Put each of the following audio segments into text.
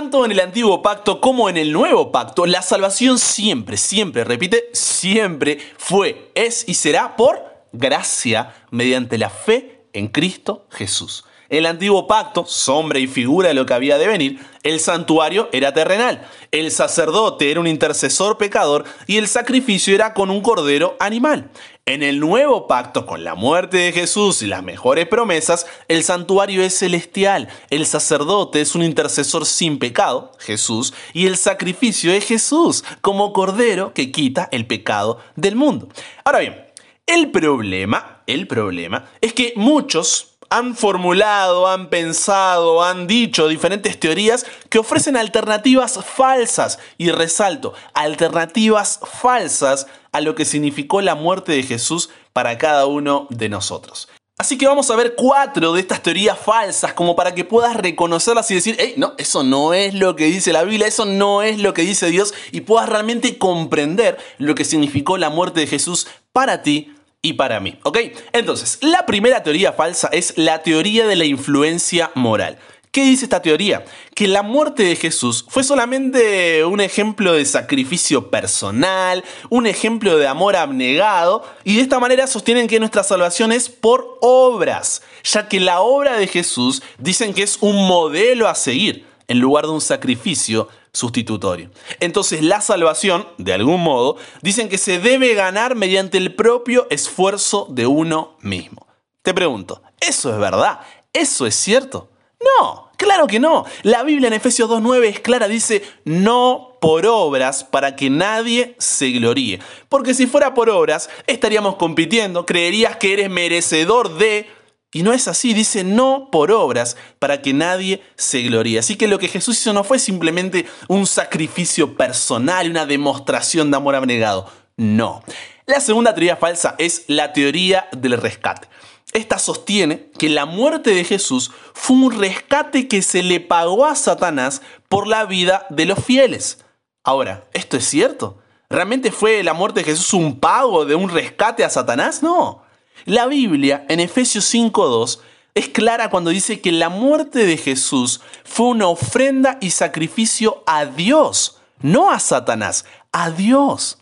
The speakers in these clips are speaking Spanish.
Tanto en el antiguo pacto como en el nuevo pacto, la salvación siempre, siempre, repite, siempre fue, es y será por gracia mediante la fe en Cristo Jesús. El antiguo pacto, sombra y figura de lo que había de venir, el santuario era terrenal, el sacerdote era un intercesor pecador y el sacrificio era con un cordero animal. En el nuevo pacto, con la muerte de Jesús y las mejores promesas, el santuario es celestial, el sacerdote es un intercesor sin pecado, Jesús, y el sacrificio es Jesús, como cordero que quita el pecado del mundo. Ahora bien, el problema, el problema, es que muchos han formulado, han pensado, han dicho diferentes teorías que ofrecen alternativas falsas, y resalto, alternativas falsas a lo que significó la muerte de Jesús para cada uno de nosotros. Así que vamos a ver cuatro de estas teorías falsas como para que puedas reconocerlas y decir, hey, no, eso no es lo que dice la Biblia, eso no es lo que dice Dios y puedas realmente comprender lo que significó la muerte de Jesús para ti y para mí. ¿Ok? Entonces, la primera teoría falsa es la teoría de la influencia moral. ¿Qué dice esta teoría? Que la muerte de Jesús fue solamente un ejemplo de sacrificio personal, un ejemplo de amor abnegado, y de esta manera sostienen que nuestra salvación es por obras, ya que la obra de Jesús dicen que es un modelo a seguir en lugar de un sacrificio sustitutorio. Entonces la salvación, de algún modo, dicen que se debe ganar mediante el propio esfuerzo de uno mismo. Te pregunto, ¿eso es verdad? ¿Eso es cierto? No, claro que no. La Biblia en Efesios 2.9 es clara, dice, no por obras para que nadie se gloríe. Porque si fuera por obras, estaríamos compitiendo, creerías que eres merecedor de y no es así, dice no por obras, para que nadie se gloríe. Así que lo que Jesús hizo no fue simplemente un sacrificio personal, una demostración de amor abnegado. No. La segunda teoría falsa es la teoría del rescate. Esta sostiene que la muerte de Jesús fue un rescate que se le pagó a Satanás por la vida de los fieles. Ahora, ¿esto es cierto? ¿Realmente fue la muerte de Jesús un pago de un rescate a Satanás? No. La Biblia, en Efesios 5.2, es clara cuando dice que la muerte de Jesús fue una ofrenda y sacrificio a Dios, no a Satanás, a Dios.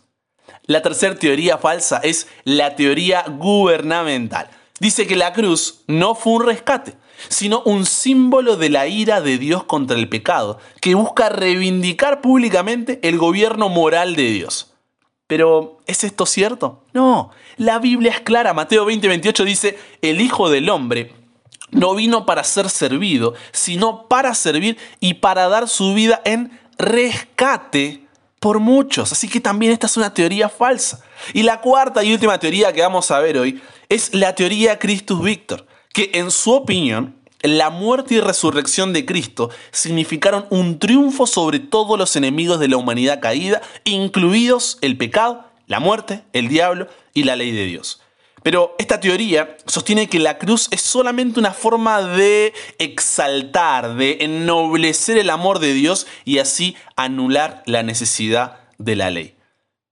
La tercera teoría falsa es la teoría gubernamental. Dice que la cruz no fue un rescate, sino un símbolo de la ira de Dios contra el pecado, que busca reivindicar públicamente el gobierno moral de Dios. Pero, ¿es esto cierto? No, la Biblia es clara. Mateo 20, 28 dice, el Hijo del Hombre no vino para ser servido, sino para servir y para dar su vida en rescate por muchos. Así que también esta es una teoría falsa. Y la cuarta y última teoría que vamos a ver hoy es la teoría Christus Victor, que en su opinión la muerte y resurrección de Cristo significaron un triunfo sobre todos los enemigos de la humanidad caída, incluidos el pecado, la muerte, el diablo y la ley de Dios. Pero esta teoría sostiene que la cruz es solamente una forma de exaltar, de ennoblecer el amor de Dios y así anular la necesidad de la ley.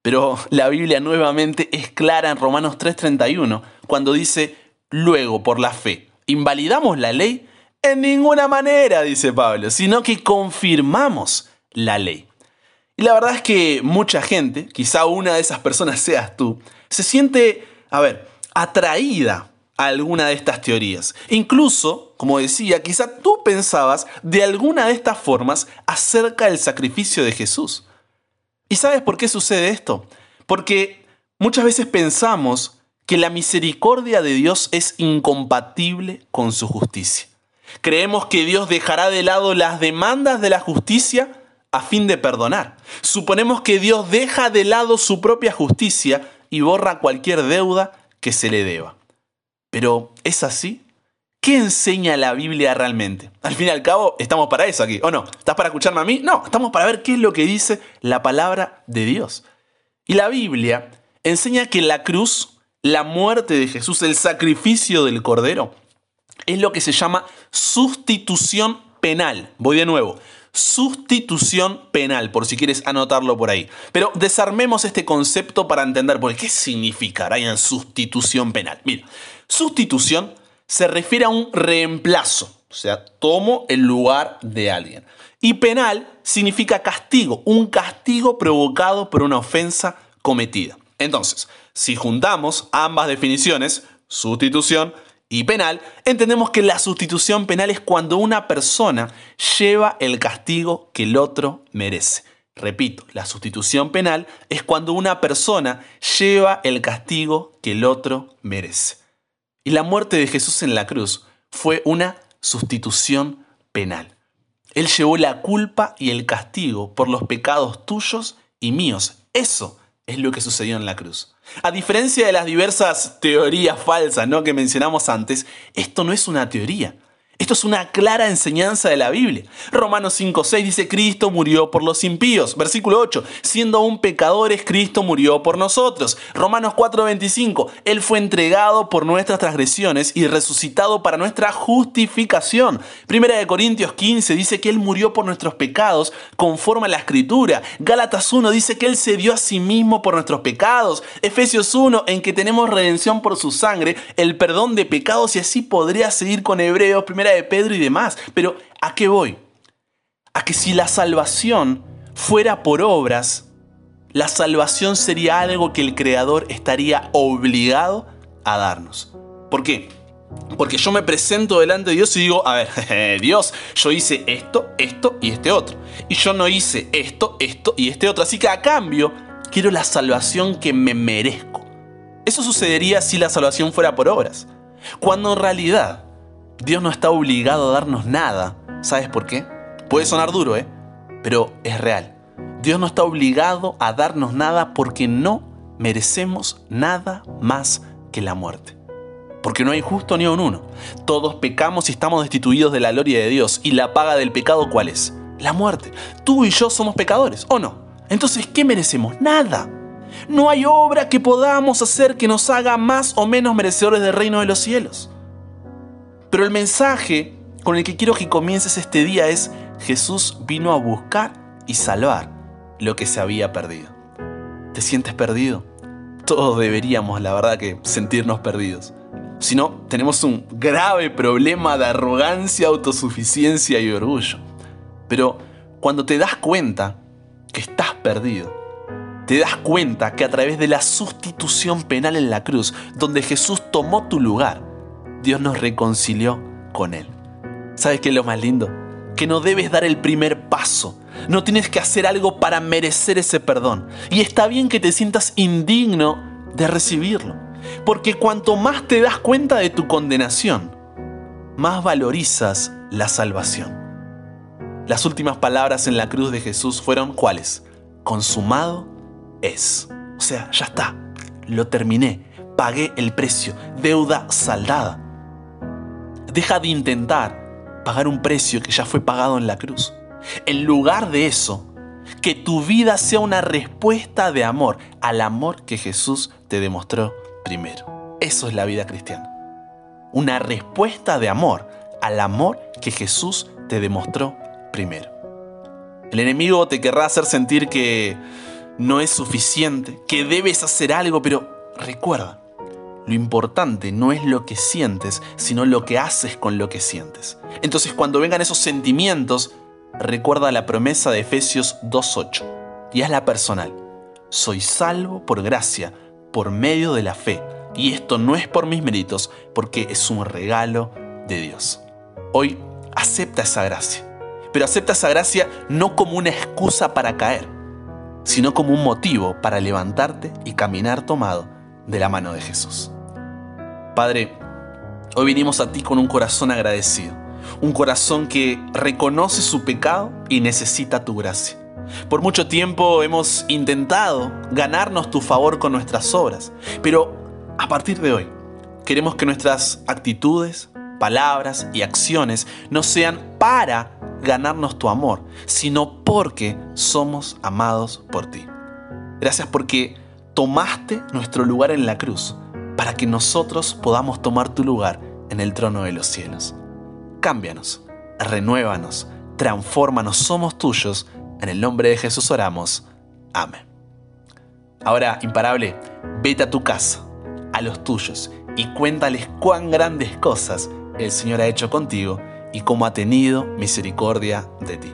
Pero la Biblia nuevamente es clara en Romanos 3:31 cuando dice, luego por la fe ¿Invalidamos la ley? En ninguna manera, dice Pablo, sino que confirmamos la ley. Y la verdad es que mucha gente, quizá una de esas personas seas tú, se siente, a ver, atraída a alguna de estas teorías. Incluso, como decía, quizá tú pensabas de alguna de estas formas acerca del sacrificio de Jesús. ¿Y sabes por qué sucede esto? Porque muchas veces pensamos que la misericordia de Dios es incompatible con su justicia. Creemos que Dios dejará de lado las demandas de la justicia a fin de perdonar. Suponemos que Dios deja de lado su propia justicia y borra cualquier deuda que se le deba. Pero, ¿es así? ¿Qué enseña la Biblia realmente? Al fin y al cabo, estamos para eso aquí, ¿o no? ¿Estás para escucharme a mí? No, estamos para ver qué es lo que dice la palabra de Dios. Y la Biblia enseña que la cruz la muerte de Jesús, el sacrificio del Cordero, es lo que se llama sustitución penal. Voy de nuevo. Sustitución penal, por si quieres anotarlo por ahí. Pero desarmemos este concepto para entender por qué significa Ryan sustitución penal. Mira, sustitución se refiere a un reemplazo, O sea, tomo el lugar de alguien. Y penal significa castigo, un castigo provocado por una ofensa cometida. Entonces, si juntamos ambas definiciones, sustitución y penal, entendemos que la sustitución penal es cuando una persona lleva el castigo que el otro merece. Repito, la sustitución penal es cuando una persona lleva el castigo que el otro merece. Y la muerte de Jesús en la cruz fue una sustitución penal. Él llevó la culpa y el castigo por los pecados tuyos y míos. Eso es lo que sucedió en la cruz. A diferencia de las diversas teorías falsas ¿no? que mencionamos antes, esto no es una teoría. Esto es una clara enseñanza de la Biblia. Romanos 5.6 dice, Cristo murió por los impíos. Versículo 8, siendo aún pecadores, Cristo murió por nosotros. Romanos 4.25, Él fue entregado por nuestras transgresiones y resucitado para nuestra justificación. Primera de Corintios 15 dice que Él murió por nuestros pecados conforme a la Escritura. Gálatas 1 dice que Él se dio a sí mismo por nuestros pecados. Efesios 1 en que tenemos redención por su sangre, el perdón de pecados y así podría seguir con Hebreos. De Pedro y demás. Pero ¿a qué voy? A que si la salvación fuera por obras, la salvación sería algo que el Creador estaría obligado a darnos. ¿Por qué? Porque yo me presento delante de Dios y digo, a ver, Dios, yo hice esto, esto y este otro. Y yo no hice esto, esto y este otro. Así que a cambio, quiero la salvación que me merezco. Eso sucedería si la salvación fuera por obras. Cuando en realidad Dios no está obligado a darnos nada. ¿Sabes por qué? Puede sonar duro, ¿eh? Pero es real. Dios no está obligado a darnos nada porque no merecemos nada más que la muerte. Porque no hay justo ni un uno. Todos pecamos y estamos destituidos de la gloria de Dios. ¿Y la paga del pecado cuál es? La muerte. Tú y yo somos pecadores, ¿o no? Entonces, ¿qué merecemos? Nada. No hay obra que podamos hacer que nos haga más o menos merecedores del reino de los cielos. Pero el mensaje con el que quiero que comiences este día es Jesús vino a buscar y salvar lo que se había perdido. ¿Te sientes perdido? Todos deberíamos, la verdad, que sentirnos perdidos. Si no, tenemos un grave problema de arrogancia, autosuficiencia y orgullo. Pero cuando te das cuenta que estás perdido, te das cuenta que a través de la sustitución penal en la cruz, donde Jesús tomó tu lugar, Dios nos reconcilió con Él. ¿Sabes qué es lo más lindo? Que no debes dar el primer paso. No tienes que hacer algo para merecer ese perdón. Y está bien que te sientas indigno de recibirlo. Porque cuanto más te das cuenta de tu condenación, más valorizas la salvación. Las últimas palabras en la cruz de Jesús fueron cuáles? Consumado es. O sea, ya está. Lo terminé. Pagué el precio. Deuda saldada. Deja de intentar pagar un precio que ya fue pagado en la cruz. En lugar de eso, que tu vida sea una respuesta de amor al amor que Jesús te demostró primero. Eso es la vida cristiana. Una respuesta de amor al amor que Jesús te demostró primero. El enemigo te querrá hacer sentir que no es suficiente, que debes hacer algo, pero recuerda, lo importante no es lo que sientes, sino lo que haces con lo que sientes. Entonces cuando vengan esos sentimientos, recuerda la promesa de Efesios 2.8 y hazla personal. Soy salvo por gracia, por medio de la fe. Y esto no es por mis méritos, porque es un regalo de Dios. Hoy acepta esa gracia. Pero acepta esa gracia no como una excusa para caer, sino como un motivo para levantarte y caminar tomado de la mano de Jesús. Padre, hoy vinimos a ti con un corazón agradecido, un corazón que reconoce su pecado y necesita tu gracia. Por mucho tiempo hemos intentado ganarnos tu favor con nuestras obras, pero a partir de hoy queremos que nuestras actitudes, palabras y acciones no sean para ganarnos tu amor, sino porque somos amados por ti. Gracias porque tomaste nuestro lugar en la cruz para que nosotros podamos tomar tu lugar en el trono de los cielos. Cámbianos, renuévanos, transfórmanos, somos tuyos. En el nombre de Jesús oramos. Amén. Ahora, imparable, vete a tu casa, a los tuyos, y cuéntales cuán grandes cosas el Señor ha hecho contigo y cómo ha tenido misericordia de ti.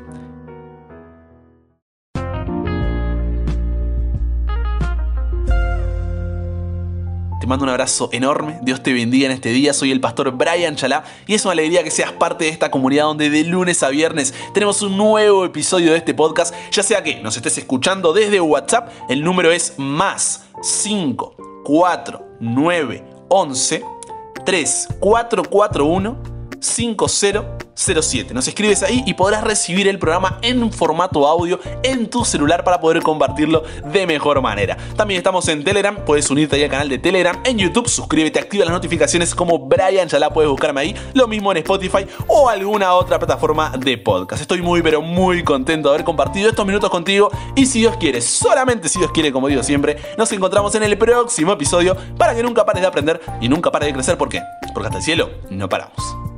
Mando un abrazo enorme, Dios te bendiga en este día, soy el pastor Brian Chalá y es una alegría que seas parte de esta comunidad donde de lunes a viernes tenemos un nuevo episodio de este podcast, ya sea que nos estés escuchando desde WhatsApp, el número es más 5 4 9 11 3 4 4 1 5 0 07. Nos escribes ahí y podrás recibir el programa en formato audio en tu celular para poder compartirlo de mejor manera. También estamos en Telegram, puedes unirte ahí al canal de Telegram. En YouTube, suscríbete, activa las notificaciones como Brian la puedes buscarme ahí. Lo mismo en Spotify o alguna otra plataforma de podcast. Estoy muy, pero muy contento de haber compartido estos minutos contigo. Y si Dios quiere, solamente si Dios quiere, como digo siempre, nos encontramos en el próximo episodio para que nunca pares de aprender y nunca pares de crecer. ¿Por qué? Porque hasta el cielo no paramos.